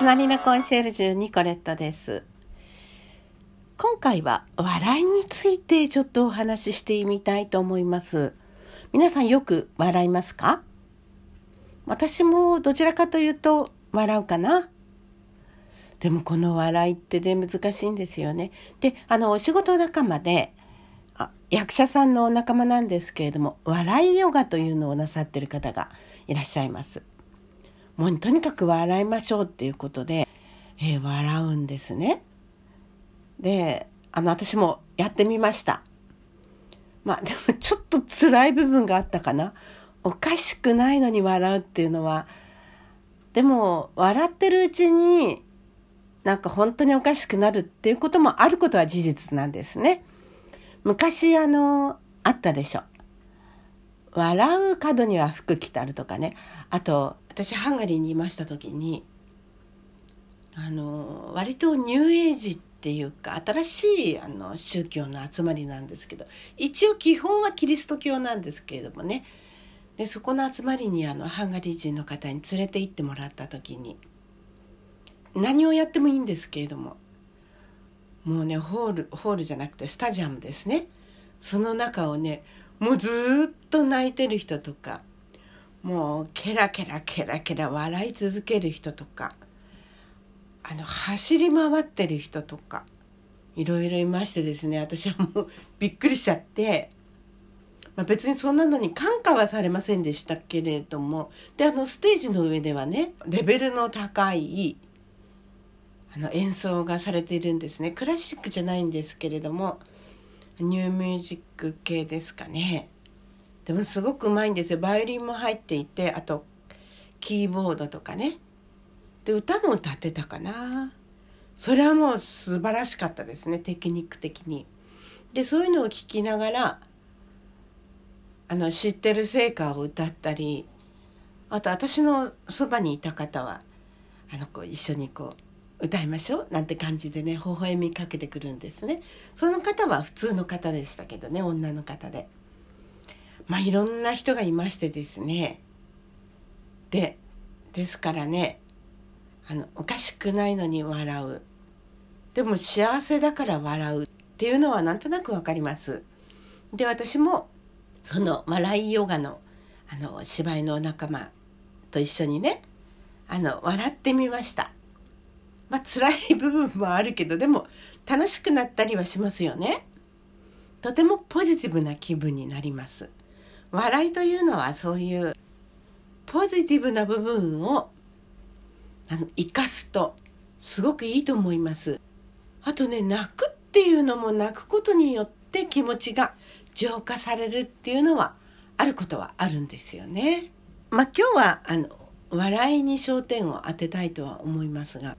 隣のコンシェルジュニコレットです。今回は笑いについてちょっとお話ししてみたいと思います。皆さんよく笑いますか？私もどちらかというと笑うかな。でもこの笑いってね難しいんですよね。であのお仕事仲間であ役者さんのお仲間なんですけれども笑いヨガというのをなさってる方がいらっしゃいます。もうとにかく笑いましょうっていうことで、えー、笑うんですね。であの私もやってみました。まあでもちょっと辛い部分があったかな。おかしくないのに笑うっていうのはでも笑ってるうちになんか本当におかしくなるっていうこともあることは事実なんですね。昔あのあったでしょ。笑う角には服着たるとかね。あと私ハンガリーにいました時にあの割とニューエイジっていうか新しいあの宗教の集まりなんですけど一応基本はキリスト教なんですけれどもね。でそこの集まりにあのハンガリー人の方に連れて行ってもらった時に何をやってもいいんですけれどももうねホールホールじゃなくてスタジアムですね。その中をねもうずっと泣いてる人とかもうケラケラケラケラ笑い続ける人とかあの走り回ってる人とかいろいろいましてですね私はもうびっくりしちゃって、まあ、別にそんなのに感化はされませんでしたけれどもであのステージの上ではねレベルの高いあの演奏がされているんですね。クラシックじゃないんですけれどもニューミュージック系ですかね。でもすごくうまいんですよ。バイオリンも入っていてあとキーボードとかね。で歌も歌ってたかな。それはもう素晴らしかったですねテクニック的に。でそういうのを聞きながらあの知ってる聖歌を歌ったりあと私のそばにいた方はあのこう一緒にこう歌いましょうなんて感じでね微笑みかけてくるんですね。その方は普通の方でしたけどね女の方で。まあいろんな人がいましてですね。でですからねあのおかしくないのに笑う。でも幸せだから笑うっていうのはなんとなくわかります。で私もその笑いヨガのあの芝居のお仲間と一緒にねあの笑ってみました。まあ辛い部分もあるけどでも楽しくなったりはしますよね。とてもポジティブな気分になります。笑いというのはそういうポジティブな部分をあの生かすとすごくいいと思います。あとね泣くっていうのも泣くことによって気持ちが浄化されるっていうのはあることはあるんですよね。まあ今日はあの笑いに焦点を当てたいとは思いますが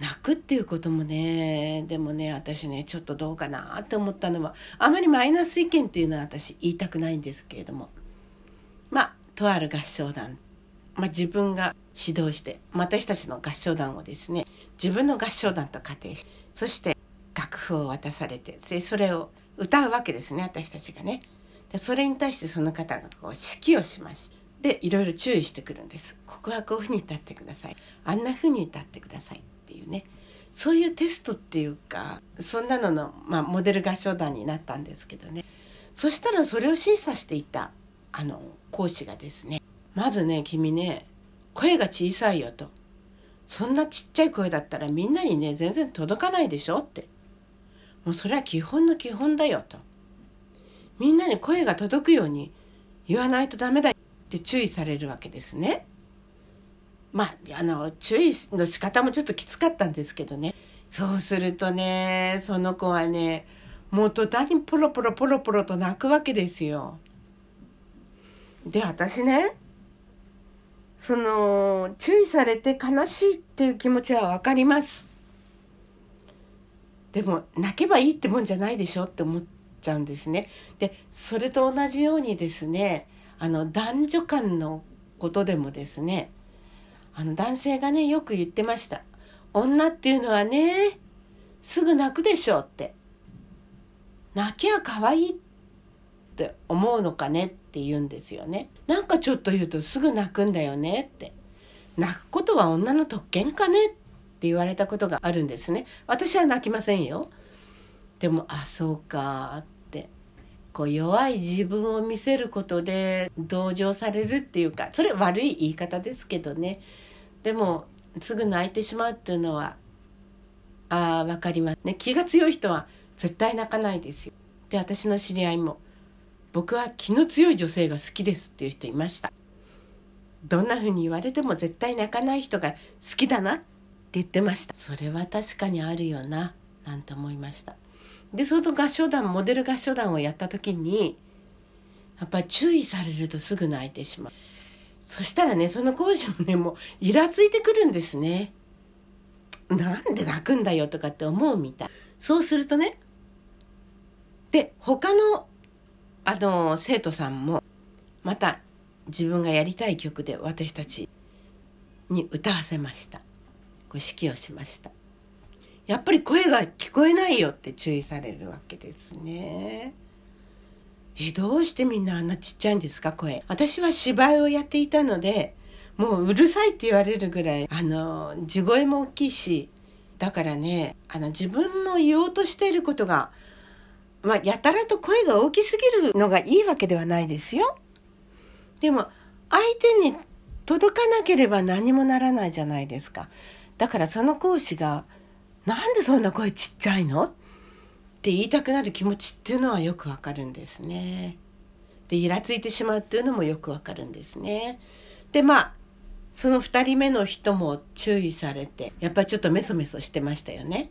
泣くっていうこともねでもね私ねちょっとどうかなって思ったのはあまりマイナス意見っていうのは私言いたくないんですけれどもまあとある合唱団、まあ、自分が指導して私たちの合唱団をですね自分の合唱団と仮定しそして楽譜を渡されてでそれを歌うわけですね私たちがね。でそれに対してその方がこう指揮をしましたでいろいろ注意してくるんです。ここはこういうふに歌ってください。あんなふに歌ってください。っていうね。そういうテストっていうかそんなのの、まあ、モデル合唱団になったんですけどね。そしたらそれを審査していたあの講師がですねまずね君ね声が小さいよと。そんなちっちゃい声だったらみんなにね全然届かないでしょって。もうそれは基本の基本だよと。みんなに声が届くように言わないとダメだって注意されるわけですね。まあ、あの、注意の仕方もちょっときつかったんですけどね。そうするとね、その子はね、もう途端にポロポロポロポロと泣くわけですよ。で、私ね、その、注意されて悲しいっていう気持ちはわかります。でも、泣けばいいってもんじゃないでしょって思っちゃうんですね。で、それと同じようにですね、あの、男女間のことでもですね、あの男性がねよく言ってました。女っていうのはねすぐ泣くでしょって。泣きゃ可愛いって思うのかねって言うんですよね。なんかちょっと言うとすぐ泣くんだよねって。泣くことは女の特権かねって言われたことがあるんですね。私は泣きませんよ。でもあそうか。っこう弱い自分を見せることで同情されるっていうかそれ悪い言い方ですけどね。でもすぐ泣いてしまうっていうのはあ分かりますね。気が強い人は絶対泣かないですよ。で私の知り合いも僕は気の強い女性が好きですっていう人いました。どんな風に言われても絶対泣かない人が好きだなって言ってました。それは確かにあるよななんて思いました。でその合唱団モデル合唱団をやった時にやっぱり注意されるとすぐ泣いてしまう。そしたらねその講師もねもうイラついてくるんですね。なんで泣くんだよとかって思うみたい。そうするとねで他のあの生徒さんもまた自分がやりたい曲で私たちに歌わせました。これ指揮をしました。やっぱり声が聞こえないよって注意されるわけですねえどうしてみんなあんなちっちゃいんですか声私は芝居をやっていたのでもううるさいって言われるぐらいあの地声も大きいしだからねあの自分の言おうとしていることがまあ、やたらと声が大きすぎるのがいいわけではないですよ。でも、相手に届かなければ何もならないじゃないですか。だからその講師が、なんでそんな声ちっちゃいの？って言いたくなる気持ちっていうのはよくわかるんですね。で、イラついてしまうっていうのもよくわかるんですね。で、まあ、その2人目の人も注意されて、やっぱりちょっとメソメソしてましたよね。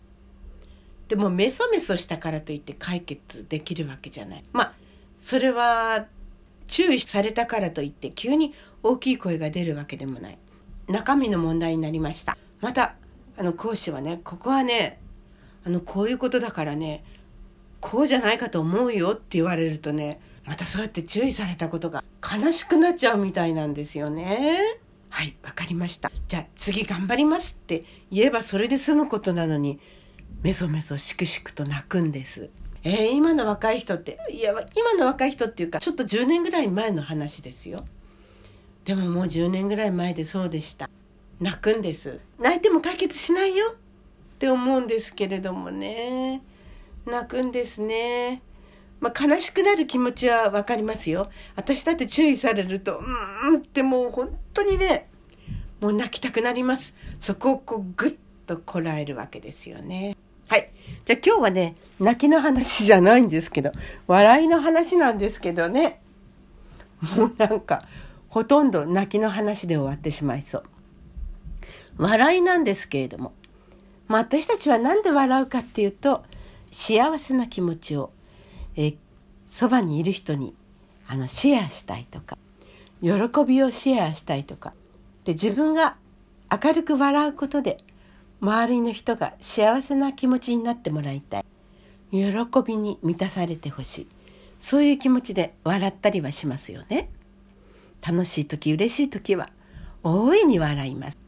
でもメソメソしたからといって解決できるわけじゃない。まあそれは注意されたからといって急に大きい声が出るわけでもない。中身の問題になりました。またあの講師はねここはねあのこういうことだからねこうじゃないかと思うよって言われるとねまたそうやって注意されたことが悲しくなっちゃうみたいなんですよね。はい、わかりました。じゃあ次頑張りますって言えばそれで済むことなのにメソメソしくしくと泣くんです。えー、今の若い人っていや今の若い人っていうかちょっと10年ぐらい前の話ですよでももう10年ぐらい前でそうでした泣くんです。泣いても解決しないよ。って思うんですけれどもね。泣くんですね。まあ、悲しくなる気持ちは分かりますよ。私だって注意されるとうんってもう本当にねもう泣きたくなります。そこをこうグッとこらえるわけですよね。はい。じゃあ今日はね、泣きの話じゃないんですけど、笑いの話なんですけどね。もうなんか、ほとんど泣きの話で終わってしまいそう。笑いなんですけれども、まあ、私たちは何で笑うかっていうと、幸せな気持ちを、えそばにいる人にあのシェアしたいとか、喜びをシェアしたいとか、で自分が明るく笑うことで周りの人が幸せな気持ちになってもらいたい。喜びに満たされてほしい。そういう気持ちで笑ったりはしますよね。楽しい時嬉しい時は大いに笑います。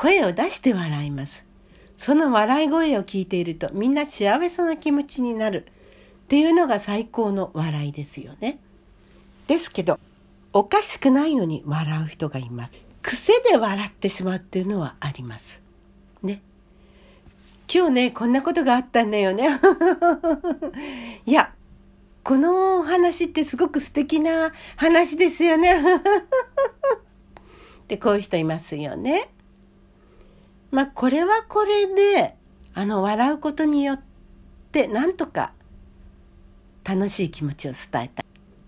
声を出して笑いますその笑い声を聞いているとみんな幸せな気持ちになるっていうのが最高の笑いですよねですけどおかしくないのに笑う人がいます癖で笑ってしまうっていうのはありますね。今日ね、こんなことがあったんだよね。いや、この話ってすごく素敵な話ですよね。ってこういう人いますよね。まあこれはこれで、あの笑うことによってなんとか楽しい気持ちを伝えたいっ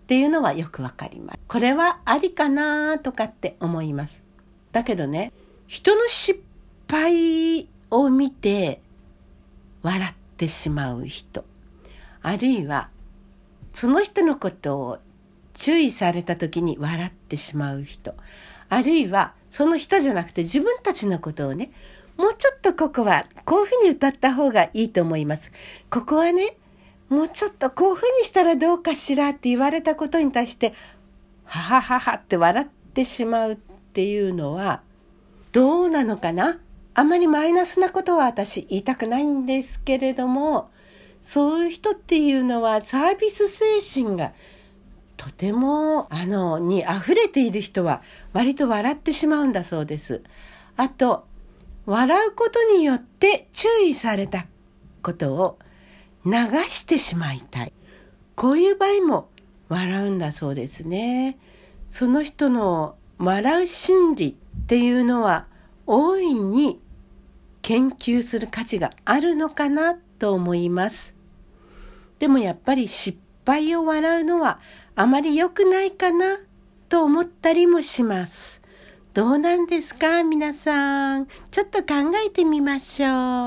ていうのはよくわかります。これはありかなとかって思います。だけどね、人の失敗を見て笑ってしまう人あるいはその人のことを注意された時に笑ってしまう人あるいはその人じゃなくて自分たちのことをねもうちょっとここはこういうふうに歌った方がいいと思います。ここはねもうちょっとこういうふうにしたらどうかしらって言われたことに対してははははって笑ってしまうっていうのはどうなのかな？あまりマイナスなことは私言いたくないんですけれどもそういう人っていうのはサービス精神がとてもあのに溢れている人は割と笑ってしまうんだそうです。あと笑うことによって注意されたことを流してしまいたい。こういう場合も笑うんだそうですね。その人の笑う心理っていうのは大いに研究する価値があるのかなと思います。でもやっぱり失敗を笑うのはあまり良くないかなと思ったりもします。どうなんですか皆さん。ちょっと考えてみましょう。